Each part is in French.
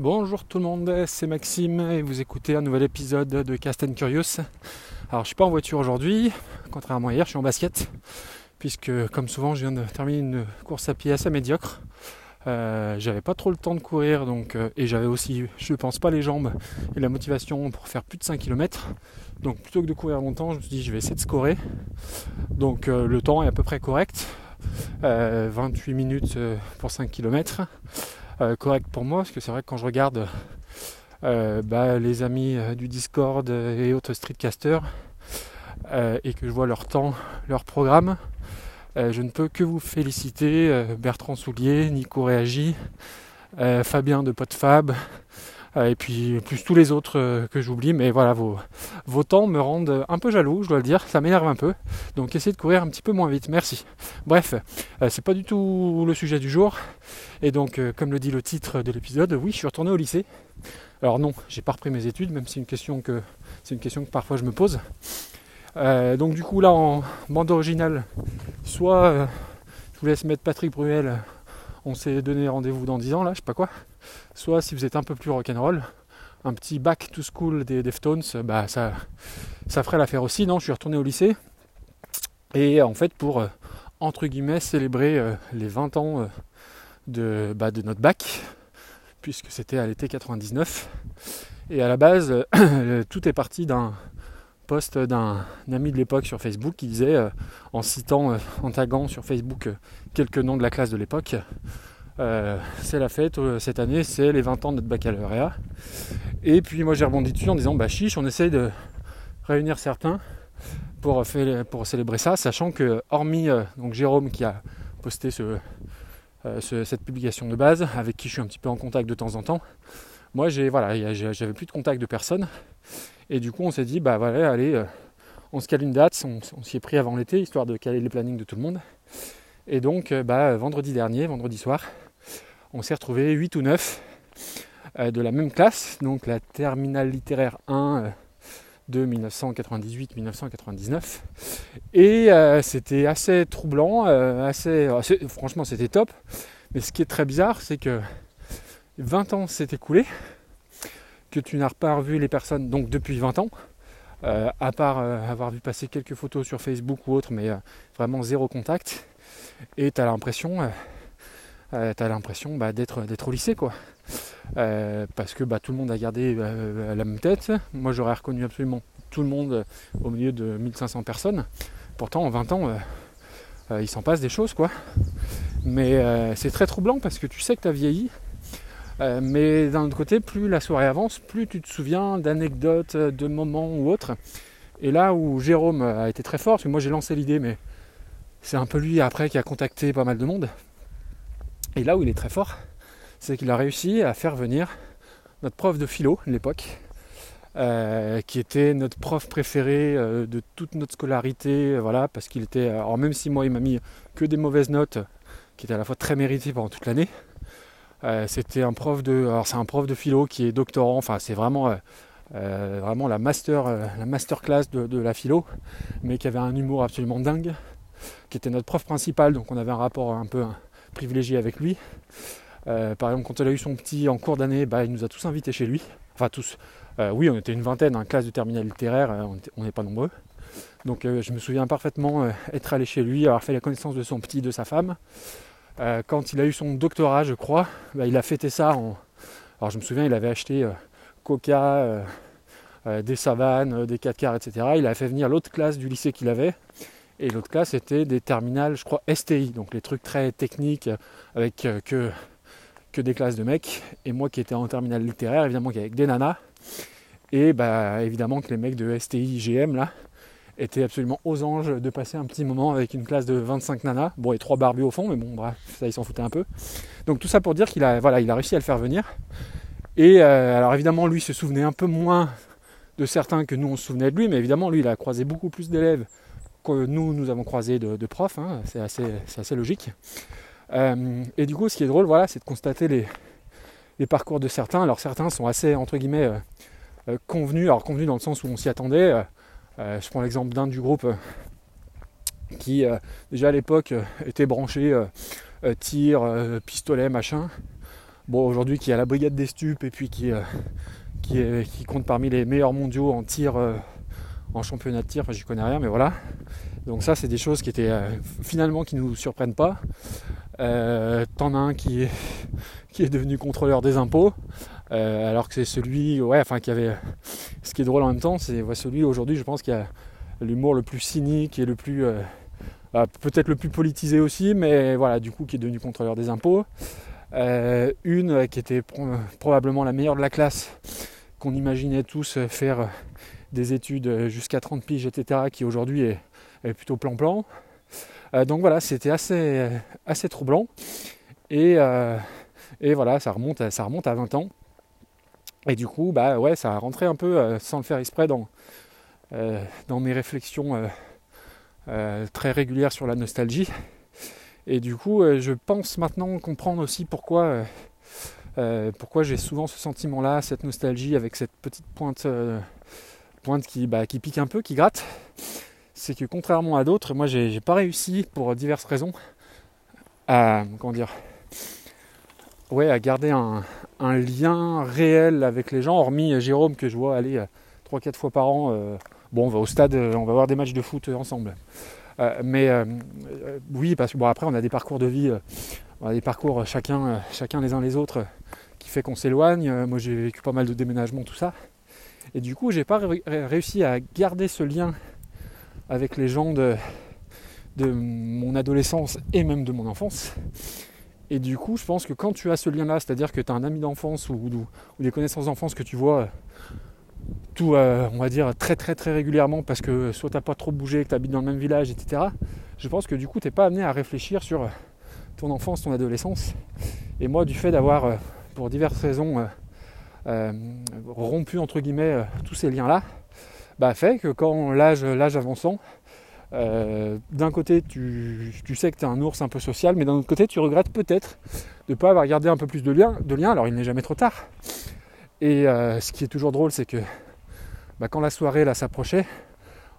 Bonjour tout le monde, c'est Maxime et vous écoutez un nouvel épisode de Cast and Curious. Alors je suis pas en voiture aujourd'hui, contrairement à hier, je suis en basket, puisque comme souvent je viens de terminer une course à pied assez médiocre. Euh, j'avais pas trop le temps de courir donc euh, et j'avais aussi je pense pas les jambes et la motivation pour faire plus de 5 km. Donc plutôt que de courir longtemps, je me suis dit je vais essayer de scorer. Donc euh, le temps est à peu près correct. 28 minutes pour 5 km. Correct pour moi parce que c'est vrai que quand je regarde bah, les amis du Discord et autres streetcasters et que je vois leur temps, leur programme, euh, je ne peux que vous féliciter, euh, Bertrand Soulier, Nico Réagi, euh, Fabien de Potfab, et puis plus tous les autres que j'oublie, mais voilà, vos, temps me rendent un peu jaloux, je dois le dire, ça m'énerve un peu. Donc essayez de courir un petit peu moins vite, merci. Bref, c'est pas du tout le sujet du jour. Et donc, comme le dit le titre de l'épisode, oui, je suis retourné au lycée. Alors non, j'ai pas repris mes études, même si c'est une question que parfois je me pose. Euh, donc du coup là en bande originale, soit euh, je vous laisse mettre Patrick Bruel, on s'est donné rendez-vous dans 10 ans là, je sais pas quoi, soit si vous êtes un peu plus rock'n'roll, un petit back to school des Deftones, bah ça, ferait l'affaire aussi. Non, je suis retourné au lycée. Et en fait pour euh, entre guillemets célébrer les 20 ans de, bah, de notre bac, puisque c'était à l'été 99. Et à la base, tout est parti d'un post d'un ami de l'époque sur Facebook qui disait, euh, en citant, euh, en taguant sur Facebook euh, quelques noms de la classe de l'époque, c'est la fête cette année, c'est les 20 ans de notre baccalauréat. Et puis moi j'ai rebondi dessus en disant, bah chiche, on essaye de réunir certains pour, pour célébrer ça, sachant que hormis donc Jérôme qui a posté ce, cette publication de base, avec qui je suis un petit peu en contact de temps en temps, moi j'ai voilà, j'avais plus de contact de personne. Et du coup, on s'est dit, bah voilà, allez, euh, on se cale une date, on, s'y est pris avant l'été, histoire de caler les plannings de tout le monde. Et donc, euh, bah, vendredi dernier, vendredi soir, on s'est retrouvé 8 ou 9 euh, de la même classe, donc la terminale littéraire 1 de 1998-1999. Et c'était assez troublant, assez, franchement c'était top. Mais ce qui est très bizarre, c'est que 20 ans s'est écoulé que tu n'as pas revu les personnes donc depuis 20 ans, euh, à part euh, avoir vu passer quelques photos sur Facebook ou autre, mais euh, vraiment zéro contact. Et tu as l'impression, as l'impression bah, d'être, d'être au lycée quoi. parce que bah, tout le monde a gardé la même tête. Moi j'aurais reconnu absolument tout le monde au milieu de 1500 personnes. Pourtant en 20 ans, il s'en passe des choses quoi. Mais c'est très troublant parce que tu sais que tu as vieilli euh, mais d'un autre côté, plus la soirée avance, plus tu te souviens d'anecdotes, de moments ou autres. Et là où Jérôme a été très fort, parce que moi j'ai lancé l'idée, mais c'est un peu lui après qui a contacté pas mal de monde. Et là où il est très fort, c'est qu'il a réussi à faire venir notre prof de philo de l'époque, euh, qui était notre prof préféré euh, de toute notre scolarité, voilà, parce qu'il était, alors même si moi il m'a mis que des mauvaises notes, qui étaient à la fois très méritées pendant toute l'année, euh, c'était un prof de, alors c'est un prof de philo qui est doctorant. Enfin, c'est vraiment, euh, euh, vraiment la master, la de, la philo, mais qui avait un humour absolument dingue, qui était notre prof principal. Donc, on avait un rapport un peu privilégié avec lui. par exemple, quand il a eu son petit en cours d'année, bah, il nous a tous invités chez lui. Enfin, tous. oui, on était une vingtaine, hein, classe de terminale littéraire, on n'est pas nombreux. Donc je me souviens parfaitement être allé chez lui, avoir fait la connaissance de son petit, de sa femme. Euh, quand il a eu son doctorat, je crois, bah, il a fêté ça. Alors je me souviens, il avait acheté euh, Coca, euh, des savanes, des 4 quarts, etc. Il a fait venir l'autre classe du lycée qu'il avait. Et l'autre classe était des terminales, je crois, STI, donc les trucs très techniques avec que, que des classes de mecs. Et moi qui étais en terminale littéraire, évidemment, avec des nanas. Et bah évidemment que les mecs de STI, IGM là, était absolument aux anges de passer un petit moment avec une classe de 25 nanas. Bon, et trois barbus au fond, mais bon, bref, ça, il s'en foutait un peu. Donc tout ça pour dire qu'il a, voilà, il a réussi à le faire venir. Et euh, alors évidemment, lui se souvenait un peu moins de certains que nous on se souvenait de lui, mais évidemment, lui, il a croisé beaucoup plus d'élèves que nous, nous avons croisé de, profs. Hein. c'est assez, assez, logique. Euh, et du coup, ce qui est drôle, voilà, c'est de constater les, les, parcours de certains. Alors certains sont assez, entre guillemets, euh, convenus. Alors convenus dans le sens où on s'y attendait euh, je prends l'exemple d'un du groupe euh, qui euh, déjà à l'époque était branché tir, pistolet, machin. bon, aujourd'hui qui est à la brigade des stupes et puis qui, qui, compte parmi les meilleurs mondiaux en tir, en championnat de tir, enfin j'y connais rien, mais voilà. Donc ça c'est des choses qui étaient finalement qui nous surprennent pas. T'en as un qui est, qui est devenu contrôleur des impôts. alors que c'est celui ouais, enfin, qui avait. Ce qui est drôle en même temps, c'est celui aujourd'hui, je pense, qui a l'humour le plus cynique et le plus. Bah, peut-être le plus politisé aussi, mais voilà, du coup, qui est devenu contrôleur des impôts. Euh, une qui était probablement la meilleure de la classe, qu'on imaginait tous faire des études jusqu'à 30 piges, etc., qui aujourd'hui est, plutôt plan-plan. Euh, donc voilà, c'était assez, assez troublant. Et, euh, voilà, ça remonte, ça remonte à 20 ans. Et du coup, bah ouais, ça a rentré un peu, sans le faire exprès, dans, dans mes réflexions euh, très régulière sur la nostalgie. Et du coup, euh, je pense maintenant comprendre aussi pourquoi, euh, pourquoi j'ai souvent ce sentiment-là, cette nostalgie avec cette petite pointe, pointe qui, bah, qui pique un peu, qui gratte. C'est que contrairement à d'autres, moi j'ai pas réussi pour diverses raisons à comment dire ouais à garder un, lien réel avec les gens, hormis Jérôme que je vois aller 3-4 fois par an Bon, on va au stade, euh, on va voir des matchs de foot euh, ensemble. Euh, mais oui, parce que bon, après, on a des parcours de vie, on a des parcours chacun, chacun les uns les autres qui fait qu'on s'éloigne. moi, j'ai vécu pas mal de déménagements, tout ça. Et du coup, j'ai pas réussi à garder ce lien avec les gens de, mon adolescence et même de mon enfance. Et du coup, je pense que quand tu as ce lien-là, c'est-à-dire que tu as un ami d'enfance ou, des connaissances d'enfance que tu vois tout, euh, on va dire, très très très régulièrement parce que soit t'as pas trop bougé, que tu habites dans le même village, etc. Je pense que du coup, t'es pas amené à réfléchir sur ton enfance, ton adolescence. Et moi, du fait d'avoir, euh, pour diverses raisons, euh, rompu entre guillemets tous ces liens-là, bah, fait que quand l'âge, l'âge avançant, d'un côté, tu, sais que tu es un ours un peu social, mais d'un autre côté, tu regrettes peut-être de ne pas avoir gardé un peu plus de liens. De lien. Alors, il n'est jamais trop tard. Et ce qui est toujours drôle, c'est que bah, quand la soirée là s'approchait,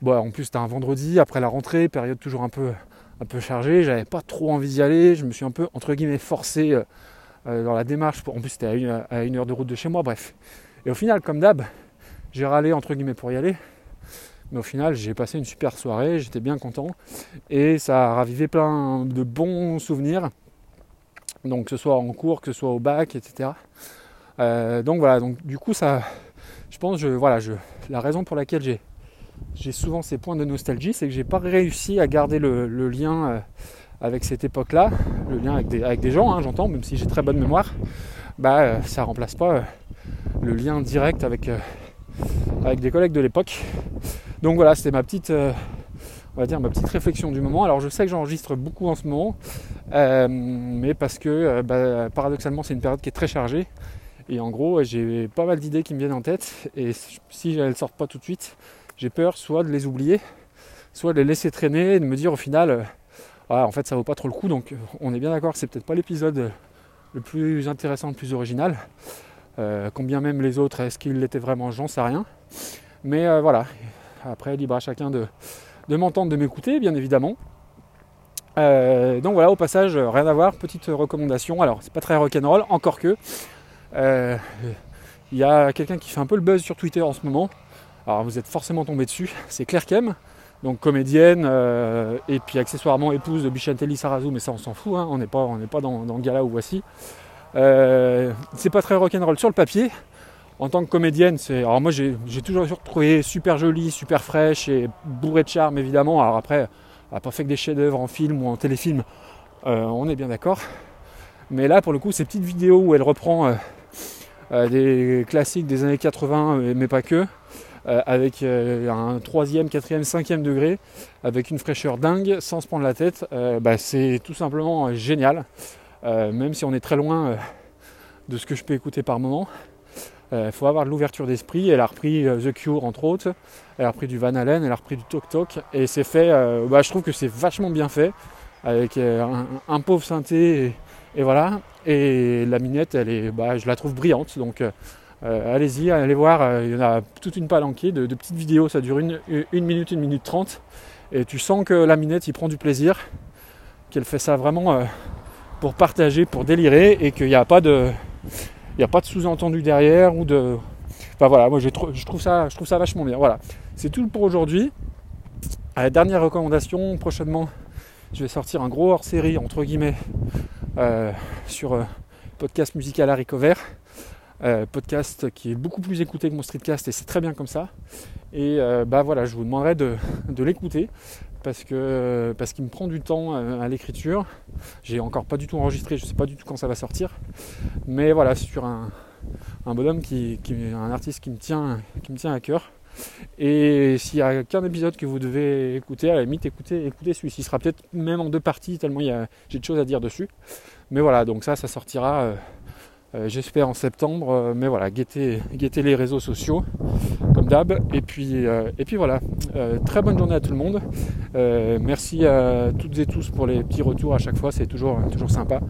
bon, en plus c'était un vendredi après la rentrée, période toujours un peu, un peu chargée, j'avais pas trop envie d'y aller, je me suis un peu entre guillemets forcé euh, euh, dans la démarche, en plus c'était à une, heure de route de chez moi, bref. Et au final, comme d'hab, j'ai râlé entre guillemets pour y aller. Mais au final, j'ai passé une super soirée, j'étais bien content. Et ça a ravivé plein de bons souvenirs. Donc que ce soit en cours, que ce soit au bac, etc. Euh, donc voilà, donc du coup ça, je pense, je, voilà, la raison pour laquelle j'ai, j'ai souvent ces points de nostalgie, c'est que j'ai pas réussi à garder le, lien euh, avec cette époque-là, le lien avec des, avec des gens, hein, j'entends, même si j'ai très bonne mémoire, bah euh, ça remplace pas euh, le lien direct avec, avec des collègues de l'époque. Donc voilà, c'était ma petite, on va dire ma petite réflexion du moment. Alors je sais que j'enregistre beaucoup en ce moment, mais parce que bah, paradoxalement c'est une période qui est très chargée et en gros, j'ai pas mal d'idées qui me viennent en tête. Et si elles ne sortent pas tout de suite, j'ai peur soit de les oublier, soit de les laisser traîner et de me dire au final, euh, ah, en fait, ça vaut pas trop le coup. Donc, on est bien d'accord que c'est peut-être pas l'épisode le plus intéressant, le plus original. Euh, combien même les autres, est-ce qu'ils l'étaient vraiment J'en sais rien. Mais euh, voilà. Après, libre à chacun de, m'entendre, de m'écouter, bien évidemment. donc voilà, au passage, rien à voir, petite recommandation. Alors, c'est pas très rock'n'roll, encore que. Euh, il y a quelqu'un qui fait un peu le buzz sur Twitter en ce moment. Alors vous êtes forcément tombé dessus, c'est Claire Kem, donc comédienne euh, et puis accessoirement épouse de Bichantelli Sarazu, mais ça on s'en fout, hein. on n'est pas, on pas dans, le gala où voici. Euh, c'est pas très rock'n'roll sur le papier. En tant que comédienne, c'est. Alors moi j'ai toujours trouvé super jolie, super fraîche et bourrée de charme évidemment. Alors après, elle n'a pas fait que des chefs-d'œuvre en film ou en téléfilm, on est bien d'accord. Mais là pour le coup, ces petites vidéos où elle reprend euh, des classiques des années 80, euh, mais pas que, euh, avec un troisième, quatrième, cinquième degré, avec une fraîcheur dingue, sans se prendre la tête, bah, c'est tout simplement génial. même si on est très loin de ce que je peux écouter par moment. Il faut avoir de l'ouverture d'esprit. Elle a repris The Cure entre autres, elle a repris du Van Halen, elle a repris du Tok Tok, et c'est fait. Bah, je trouve que c'est vachement bien fait, avec un, pauvre synthé et voilà. Et la minette, elle est, bah, je la trouve brillante. Donc euh, euh, allez-y, allez voir. Euh, il y en a toute une palanquée de, petites vidéos. Ça dure une, minute, une minute trente. Et tu sens que la minette, il prend du plaisir. Qu'elle fait ça vraiment pour partager, pour délirer. Et qu'il n'y a pas de. Il n'y a pas de sous-entendu derrière ou de. Enfin voilà, moi je trouve ça, je trouve ça vachement bien. Voilà, c'est tout pour aujourd'hui. dernière recommandation, prochainement, je vais sortir un gros hors-série entre guillemets euh, sur euh, podcast musical à Vert. Euh, podcast qui est beaucoup plus écouté que mon streetcast et c'est très bien comme ça. Et bah voilà, je vous demanderai de, l'écouter parce que parce qu'il me prend du temps à l'écriture. J'ai encore pas du tout enregistré, je sais pas du tout quand ça va sortir. Mais voilà, c'est sur un, bonhomme qui, qui, un artiste qui me tient qui me tient à cœur. Et s'il n'y a qu'un épisode que vous devez écouter, à la limite écoutez, écoutez celui-ci. Il sera peut-être même en deux parties, tellement j'ai de choses à dire dessus. Mais voilà, donc ça, ça sortira, euh, euh, j'espère, en septembre. Euh, mais voilà, guettez, les réseaux sociaux, comme d'hab. Et puis, et puis voilà, très bonne journée à tout le monde. merci à toutes et tous pour les petits retours à chaque fois, c'est toujours, toujours sympa.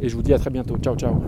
Et je vous dis à très bientôt. Ciao, ciao.